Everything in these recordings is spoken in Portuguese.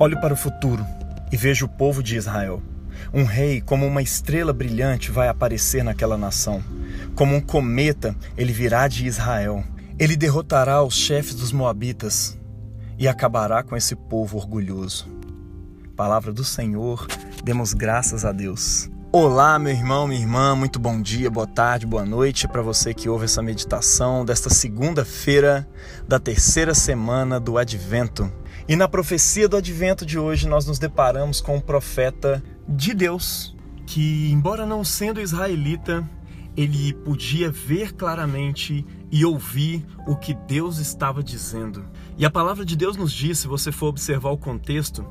Olho para o futuro e vejo o povo de Israel. Um rei, como uma estrela brilhante, vai aparecer naquela nação. Como um cometa, ele virá de Israel. Ele derrotará os chefes dos Moabitas e acabará com esse povo orgulhoso. Palavra do Senhor, demos graças a Deus. Olá, meu irmão, minha irmã, muito bom dia, boa tarde, boa noite para você que ouve essa meditação desta segunda-feira da terceira semana do Advento. E na profecia do advento de hoje, nós nos deparamos com um profeta de Deus que, embora não sendo israelita, ele podia ver claramente e ouvir o que Deus estava dizendo. E a palavra de Deus nos diz, se você for observar o contexto,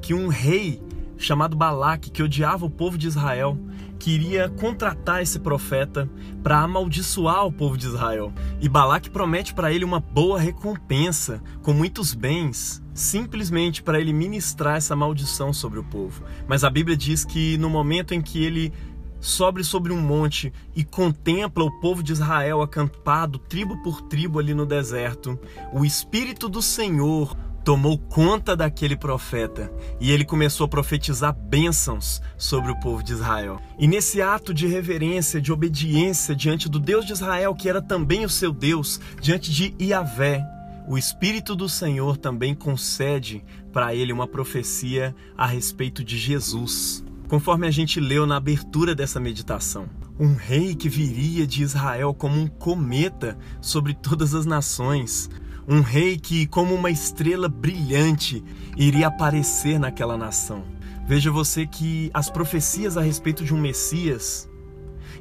que um rei chamado Balaque, que odiava o povo de Israel, queria contratar esse profeta para amaldiçoar o povo de Israel. E Balaque promete para ele uma boa recompensa, com muitos bens, simplesmente para ele ministrar essa maldição sobre o povo. Mas a Bíblia diz que no momento em que ele sobe sobre um monte e contempla o povo de Israel acampado, tribo por tribo ali no deserto, o Espírito do Senhor tomou conta daquele profeta e ele começou a profetizar bênçãos sobre o povo de Israel. E nesse ato de reverência, de obediência diante do Deus de Israel, que era também o seu Deus, diante de Iavé, o Espírito do Senhor também concede para ele uma profecia a respeito de Jesus. Conforme a gente leu na abertura dessa meditação, um rei que viria de Israel como um cometa sobre todas as nações, um rei que, como uma estrela brilhante, iria aparecer naquela nação. Veja você que as profecias a respeito de um Messias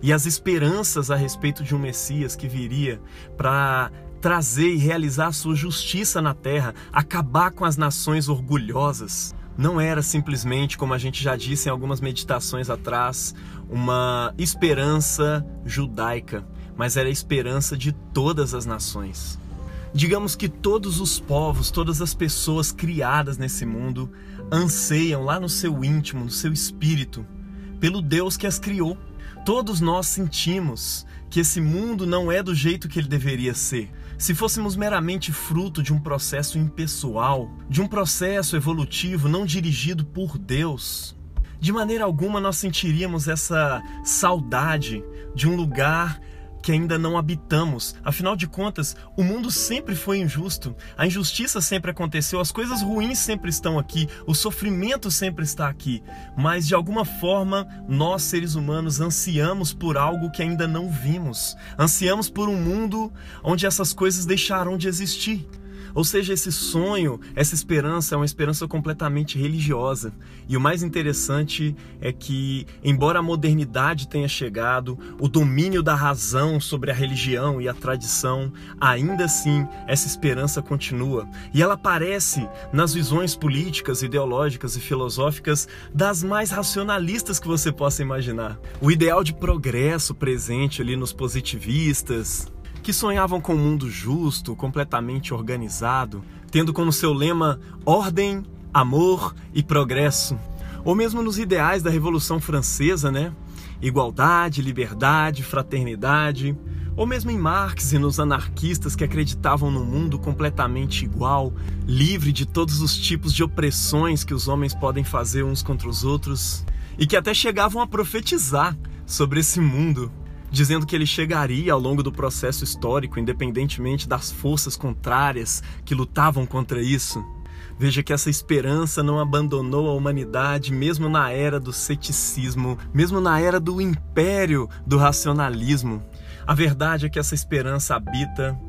e as esperanças a respeito de um Messias que viria para trazer e realizar a sua justiça na terra, acabar com as nações orgulhosas, não era simplesmente, como a gente já disse em algumas meditações atrás, uma esperança judaica, mas era a esperança de todas as nações. Digamos que todos os povos, todas as pessoas criadas nesse mundo anseiam lá no seu íntimo, no seu espírito, pelo Deus que as criou. Todos nós sentimos que esse mundo não é do jeito que ele deveria ser. Se fôssemos meramente fruto de um processo impessoal, de um processo evolutivo não dirigido por Deus, de maneira alguma nós sentiríamos essa saudade de um lugar que ainda não habitamos. Afinal de contas, o mundo sempre foi injusto, a injustiça sempre aconteceu, as coisas ruins sempre estão aqui, o sofrimento sempre está aqui. Mas de alguma forma, nós seres humanos ansiamos por algo que ainda não vimos. Ansiamos por um mundo onde essas coisas deixarão de existir. Ou seja, esse sonho, essa esperança é uma esperança completamente religiosa. E o mais interessante é que, embora a modernidade tenha chegado, o domínio da razão sobre a religião e a tradição, ainda assim essa esperança continua. E ela aparece nas visões políticas, ideológicas e filosóficas das mais racionalistas que você possa imaginar. O ideal de progresso presente ali nos positivistas, que sonhavam com um mundo justo, completamente organizado, tendo como seu lema ordem, amor e progresso. Ou mesmo nos ideais da Revolução Francesa, né? Igualdade, liberdade, fraternidade. Ou mesmo em Marx e nos anarquistas que acreditavam num mundo completamente igual, livre de todos os tipos de opressões que os homens podem fazer uns contra os outros, e que até chegavam a profetizar sobre esse mundo dizendo que ele chegaria ao longo do processo histórico, independentemente das forças contrárias que lutavam contra isso. Veja que essa esperança não abandonou a humanidade, mesmo na era do ceticismo, mesmo na era do império do racionalismo. A verdade é que essa esperança habita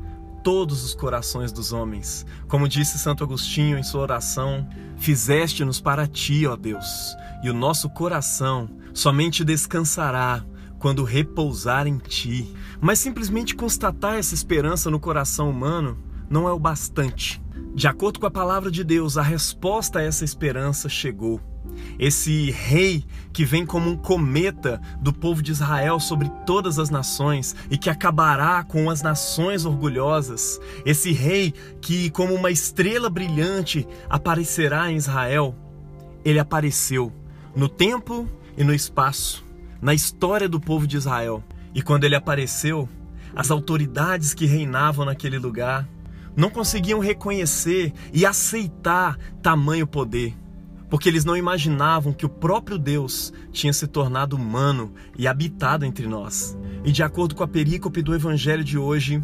todos os corações dos homens. Como disse Santo Agostinho em sua oração: Fizeste-nos para ti, ó Deus, e o nosso coração somente descansará quando repousar em ti. Mas simplesmente constatar essa esperança no coração humano não é o bastante. De acordo com a palavra de Deus, a resposta a essa esperança chegou. Esse rei que vem como um cometa do povo de Israel sobre todas as nações e que acabará com as nações orgulhosas. Esse rei que, como uma estrela brilhante, aparecerá em Israel. Ele apareceu no tempo e no espaço na história do povo de Israel. E quando ele apareceu, as autoridades que reinavam naquele lugar, não conseguiam reconhecer e aceitar tamanho poder, porque eles não imaginavam que o próprio Deus tinha se tornado humano e habitado entre nós. E de acordo com a perícope do evangelho de hoje,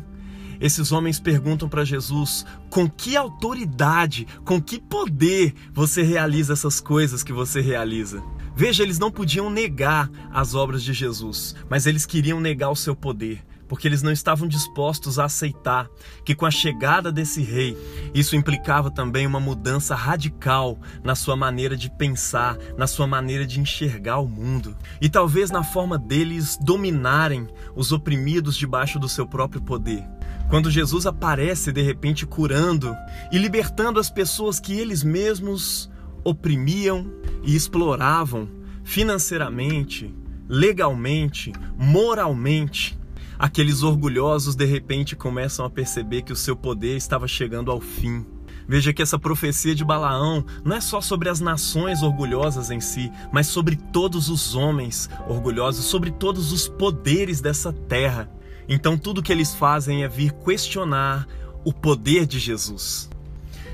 esses homens perguntam para Jesus: com que autoridade, com que poder você realiza essas coisas que você realiza? Veja, eles não podiam negar as obras de Jesus, mas eles queriam negar o seu poder porque eles não estavam dispostos a aceitar que com a chegada desse rei, isso implicava também uma mudança radical na sua maneira de pensar, na sua maneira de enxergar o mundo, e talvez na forma deles dominarem os oprimidos debaixo do seu próprio poder. Quando Jesus aparece de repente curando e libertando as pessoas que eles mesmos oprimiam e exploravam financeiramente, legalmente, moralmente, aqueles orgulhosos de repente começam a perceber que o seu poder estava chegando ao fim. Veja que essa profecia de Balaão não é só sobre as nações orgulhosas em si, mas sobre todos os homens orgulhosos, sobre todos os poderes dessa terra. Então tudo que eles fazem é vir questionar o poder de Jesus.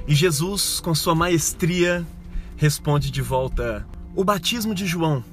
E Jesus, com sua maestria, responde de volta: O batismo de João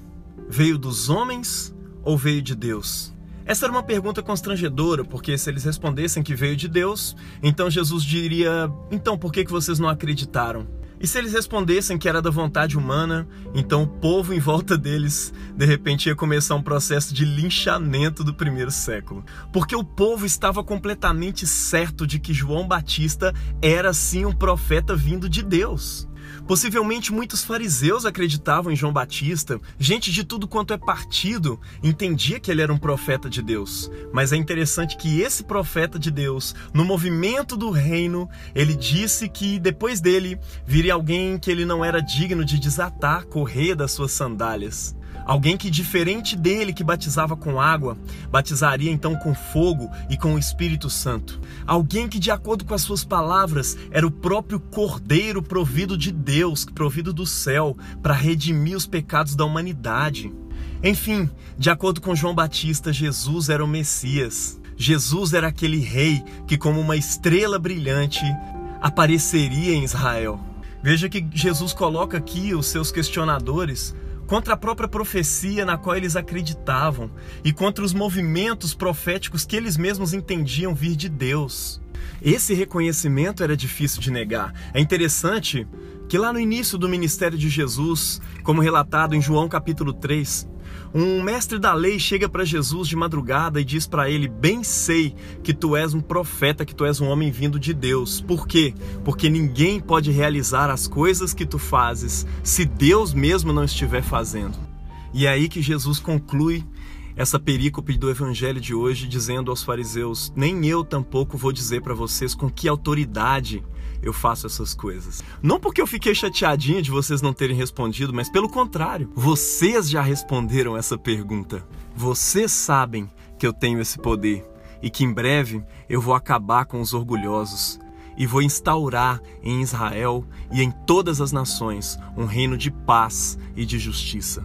veio dos homens ou veio de Deus? Essa era uma pergunta constrangedora, porque se eles respondessem que veio de Deus, então Jesus diria: então por que, vocês não acreditaram? E se eles respondessem que era da vontade humana, então o povo em volta deles de repente ia começar um processo de linchamento do primeiro século. Porque o povo estava completamente certo de que João Batista era sim um profeta vindo de Deus. Possivelmente muitos fariseus acreditavam em João Batista, gente de tudo quanto é partido entendia que ele era um profeta de Deus. Mas é interessante que esse profeta de Deus, no movimento do reino, ele disse que depois dele viria alguém que ele não era digno de desatar a correia das suas sandálias. Alguém que, diferente dele, que batizava com água, batizaria então com fogo e com o Espírito Santo. Alguém que, de acordo com as suas palavras, era o próprio Cordeiro provido de Deus, provido do céu, para redimir os pecados da humanidade. Enfim, de acordo com João Batista, Jesus era o Messias. Jesus era aquele rei que, como uma estrela brilhante, apareceria em Israel. Veja que Jesus coloca aqui os seus questionadores contra a própria profecia na qual eles acreditavam e contra os movimentos proféticos que eles mesmos entendiam vir de Deus. Esse reconhecimento era difícil de negar. É interessante que lá no início do ministério de Jesus, como relatado em João capítulo 3, um mestre da lei chega para Jesus de madrugada e diz para ele: Bem sei que tu és um profeta, que tu és um homem vindo de Deus. Por quê? Porque ninguém pode realizar as coisas que tu fazes se Deus mesmo não estiver fazendo. E é aí que Jesus conclui essa perícope do evangelho de hoje, dizendo aos fariseus: Nem eu tampouco vou dizer para vocês com que autoridade eu faço essas coisas. Não porque eu fiquei chateadinha de vocês não terem respondido, mas pelo contrário, vocês já responderam essa pergunta. Vocês sabem que eu tenho esse poder e que em breve eu vou acabar com os orgulhosos e vou instaurar em Israel e em todas as nações um reino de paz e de justiça.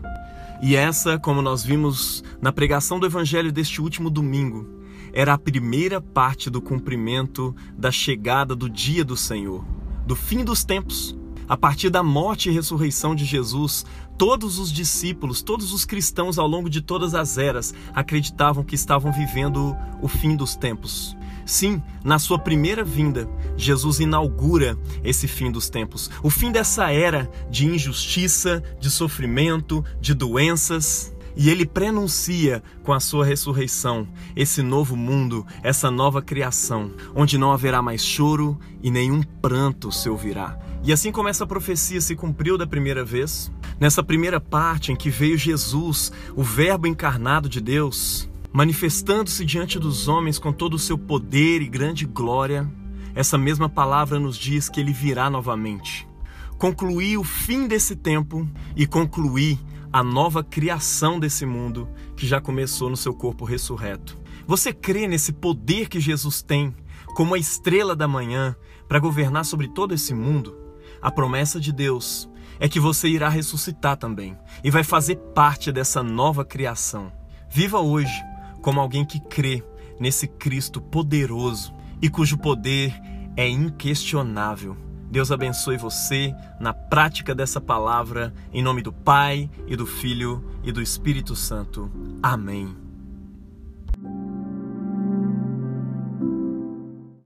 E essa, como nós vimos na pregação do evangelho deste último domingo, era a primeira parte do cumprimento da chegada do dia do Senhor, do fim dos tempos. A partir da morte e ressurreição de Jesus, todos os discípulos, todos os cristãos ao longo de todas as eras acreditavam que estavam vivendo o fim dos tempos. Sim, na sua primeira vinda, Jesus inaugura esse fim dos tempos, o fim dessa era de injustiça, de sofrimento, de doenças. E ele prenuncia com a sua ressurreição esse novo mundo, essa nova criação, onde não haverá mais choro e nenhum pranto se ouvirá. E assim como essa profecia se cumpriu da primeira vez, nessa primeira parte em que veio Jesus, o Verbo encarnado de Deus, manifestando-se diante dos homens com todo o seu poder e grande glória, essa mesma palavra nos diz que ele virá novamente. Concluir o fim desse tempo e concluir a nova criação desse mundo que já começou no seu corpo ressurreto. Você crê nesse poder que Jesus tem como a estrela da manhã para governar sobre todo esse mundo? A promessa de Deus é que você irá ressuscitar também e vai fazer parte dessa nova criação. Viva hoje como alguém que crê nesse Cristo poderoso e cujo poder é inquestionável. Deus abençoe você na prática dessa palavra, em nome do Pai e do Filho e do Espírito Santo. Amém.